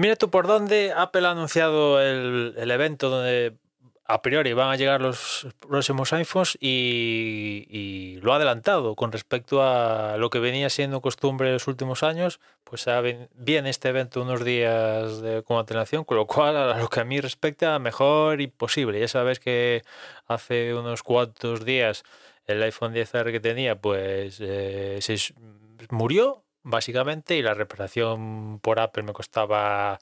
Mira tú por dónde Apple ha anunciado el, evento donde a priori van a llegar los próximos iPhones y, y, lo ha adelantado con respecto a lo que venía siendo costumbre en los últimos años, pues viene este evento unos días de, con antelación, con lo cual a lo que a mí respecta, mejor imposible. Ya sabes que hace unos cuantos días el iPhone 10R que tenía, pues eh, se murió básicamente, y la reparación por Apple me costaba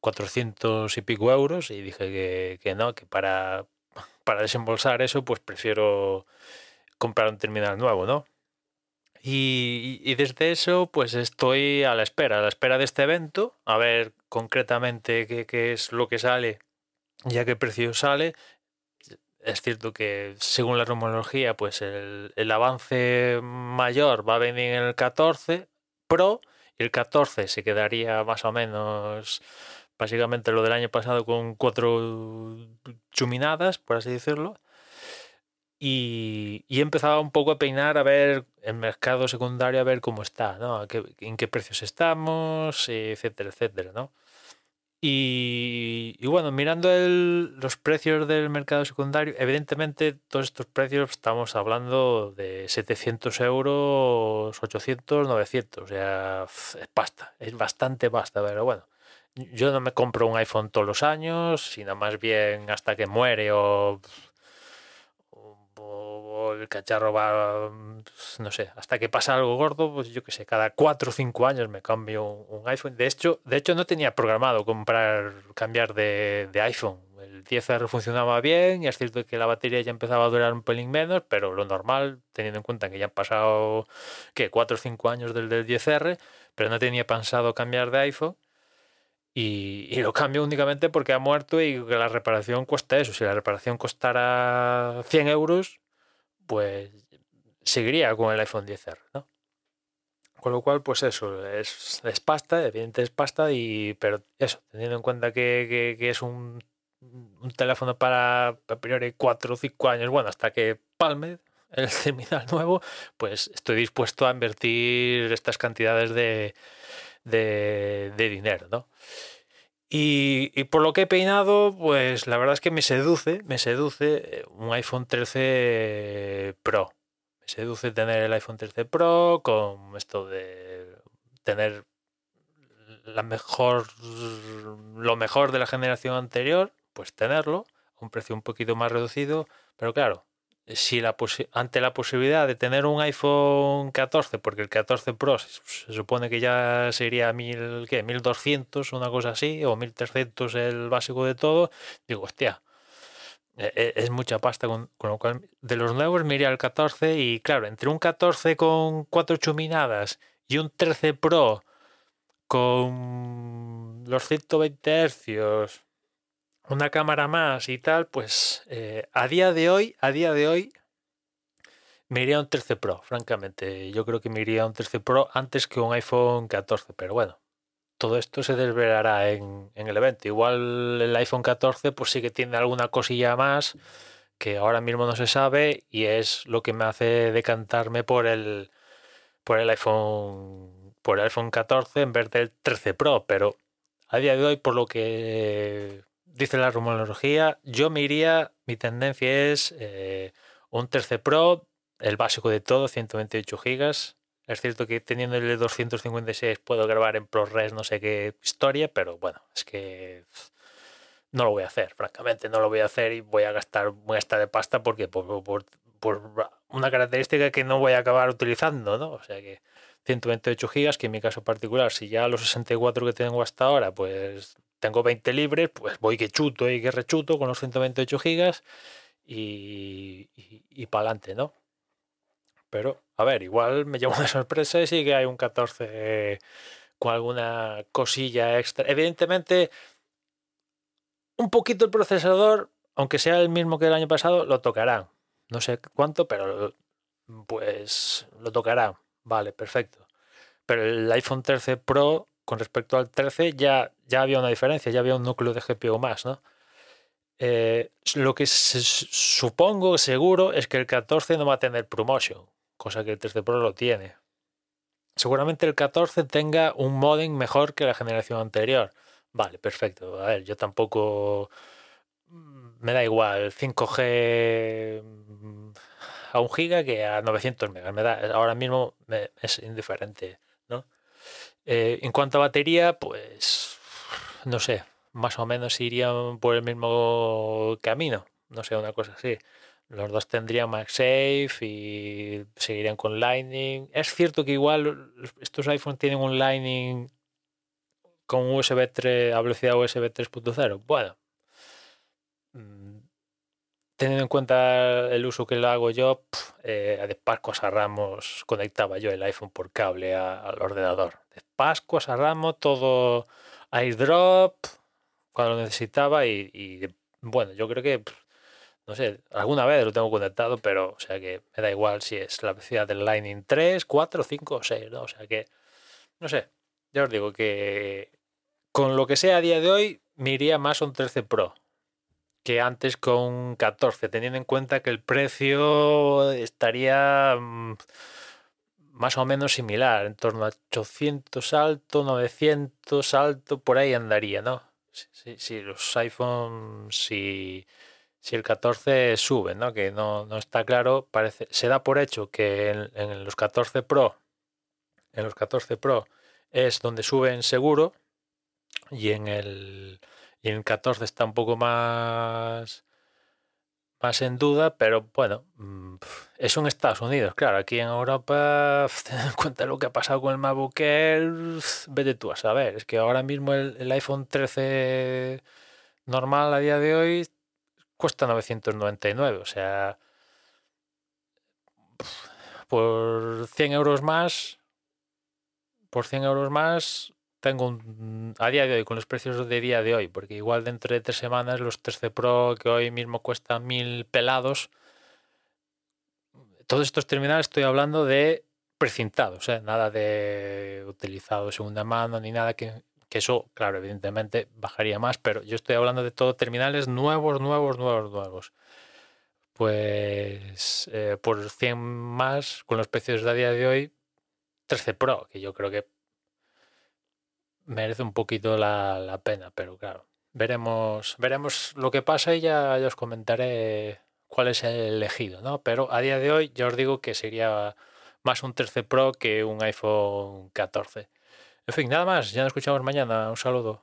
400 y pico euros y dije que, no, que para, para desembolsar eso pues prefiero comprar un terminal nuevo, ¿no? Y, y, desde eso pues estoy a la espera, a la espera de este evento, a ver concretamente qué, qué es lo que sale y a qué precio sale. Es cierto que según la rumorología pues el, avance mayor va a venir en el 14, Pro y el 14 se quedaría más o menos básicamente lo del año pasado con cuatro chuminadas, por así decirlo. Y, empezado un poco a peinar a ver el mercado secundario, a ver cómo está, ¿no? En qué precios estamos, etcétera, etcétera, ¿no? Y, bueno, mirando el, los precios del mercado secundario, evidentemente todos estos precios estamos hablando de 700 euros, 800, 900, o sea, es pasta, es bastante pasta, pero bueno, yo no me compro un iPhone todos los años, sino más bien hasta que muere o el cacharro va, pues, no sé, hasta que pasa algo gordo, pues yo que sé, cada 4 o 5 años me cambio un, iPhone. De hecho, de hecho, no tenía programado comprar, cambiar de, iPhone. El 10R funcionaba bien y es cierto que la batería ya empezaba a durar un pelín menos, pero lo normal, teniendo en cuenta que ya han pasado, ¿qué? 4 o 5 años del, del 10R, pero no tenía pensado cambiar de iPhone. Y, y, lo cambio únicamente porque ha muerto y la reparación cuesta eso. Si la reparación costara 100 euros, pues seguiría con el iPhone 10R, ¿no? Con lo cual, pues eso, es, es pasta, evidentemente es pasta, y, pero eso, teniendo en cuenta que, que, es un, un, teléfono para a priori 4 o 5 años, bueno, hasta que palme el terminal nuevo, pues estoy dispuesto a invertir estas cantidades de, de, de dinero, ¿no? Y, por lo que he peinado, pues la verdad es que me seduce, me seduce un iPhone 13 Pro. Me seduce tener el iPhone 13 Pro con esto de tener la mejor, lo mejor de la generación anterior, pues tenerlo a un precio un poquito más reducido. Pero claro, si la ante la posibilidad de tener un iPhone 14, porque el 14 Pro se, supone que ya sería mil, ¿qué? 1200, una cosa así, o 1300 el básico de todo, digo, hostia, e, e, es mucha pasta, con, con, lo cual de los nuevos me iría al 14 y claro, entre un 14 con 4 chuminadas y un 13 Pro con los 120 Hz una cámara más y tal, pues eh, a día de hoy, a día de hoy, me iría un 13 Pro, francamente. Yo creo que me iría un 13 Pro antes que un iPhone 14, pero bueno, todo esto se desvelará en, en el evento. Igual el iPhone 14 pues sí que tiene alguna cosilla más que ahora mismo no se sabe y es lo que me hace decantarme por el por el iPhone por el iPhone 14 en vez del 13 Pro, pero a día de hoy por lo que dice la rumorología, yo me iría, mi tendencia es eh, un 13 Pro, el básico de todo, 128 GB, Es cierto que teniendo el 256 puedo grabar en ProRes no sé qué historia, pero bueno, es que no lo voy a hacer, francamente, no lo voy a hacer y voy a gastar, voy a gastar de pasta porque por, por, una característica que no voy a acabar utilizando, ¿no? O sea que 128 gigas, que en mi caso particular, si ya los 64 que tengo hasta ahora, pues tengo 20 libres, pues voy que chuto y que rechuto con los 128 gigas y, y, para adelante, ¿no? Pero, a ver, igual me llevo una sorpresa y sí que hay un 14 con alguna cosilla extra. Evidentemente, un poquito el procesador, aunque sea el mismo que el año pasado, lo tocará. No sé cuánto, pero pues lo tocará. Vale, perfecto. Pero el iPhone 13 Pro con respecto al 13 ya, ya había una diferencia, ya había un núcleo de GPU más, ¿no? Eh, lo que supongo seguro es que el 14 no va a tener promotion cosa que el 13 Pro lo tiene. Seguramente el 14 tenga un modem mejor que la generación anterior. Vale, perfecto. A ver, yo tampoco mm, me da igual 5G mm, a 1 giga que a 900 megas. Me da, ahora mismo me, es indiferente. Eh, en cuanto a batería, pues no sé, más o menos irían por el mismo camino. No sé, una cosa así. Los dos tendrían MagSafe y seguirían con Lightning. Es cierto que igual estos iPhones tienen un Lightning con USB 3 a velocidad USB 3.0. Bueno, mm, teniendo en cuenta el uso que lo hago yo, eh, de Pascuas a Ramos conectaba yo el iPhone por cable al ordenador. De Pascuas a Ramos, todo airdrop cuando lo necesitaba y, y bueno, yo creo que no sé, alguna vez lo tengo conectado, pero, o sea que me da igual si es la velocidad del Lightning 3, 4, 5 o 6, ¿no? O sea que, no sé, ya os digo que con lo que sea a día de hoy, me iría más a un 13 Pro que antes con 14, teniendo en cuenta que el precio estaría mm, más o menos similar, en torno a 800 alto, 900 alto, por ahí andaría, ¿no? Si, si los iPhones, si si el 14 sube, ¿no? Que no, no, está claro, parece, se da por hecho que en, los 14 Pro, en los 14 Pro es donde suben seguro y en el, y en el 14 está un poco más más en duda, pero bueno, mm, es un Estados Unidos, claro, aquí en Europa, ten en cuenta lo que ha pasado con el MacBook Air, vete tú a saber, es que ahora mismo el, el iPhone 13 normal a día de hoy cuesta 999. O sea, por 100 euros más, por 100 euros más, tengo un, a día de hoy, con los precios de día de hoy, porque igual dentro de tres semanas los 13 Pro que hoy mismo cuestan mil pelados, todos estos terminales estoy hablando de precintados, nada de utilizado segunda mano ni nada que que eso, claro, evidentemente bajaría más, pero yo estoy hablando de todo terminales nuevos, nuevos, nuevos, nuevos. Pues eh, por 100 más, con los precios de a día de hoy, 13 Pro, que yo creo que merece un poquito la, pena, pero claro, veremos, veremos lo que pasa y ya, ya, os comentaré cuál es el elegido, ¿no? Pero a día de hoy ya os digo que sería más un 13 Pro que un iPhone 14. En fin, nada más. Ya nos escuchamos mañana. Un saludo.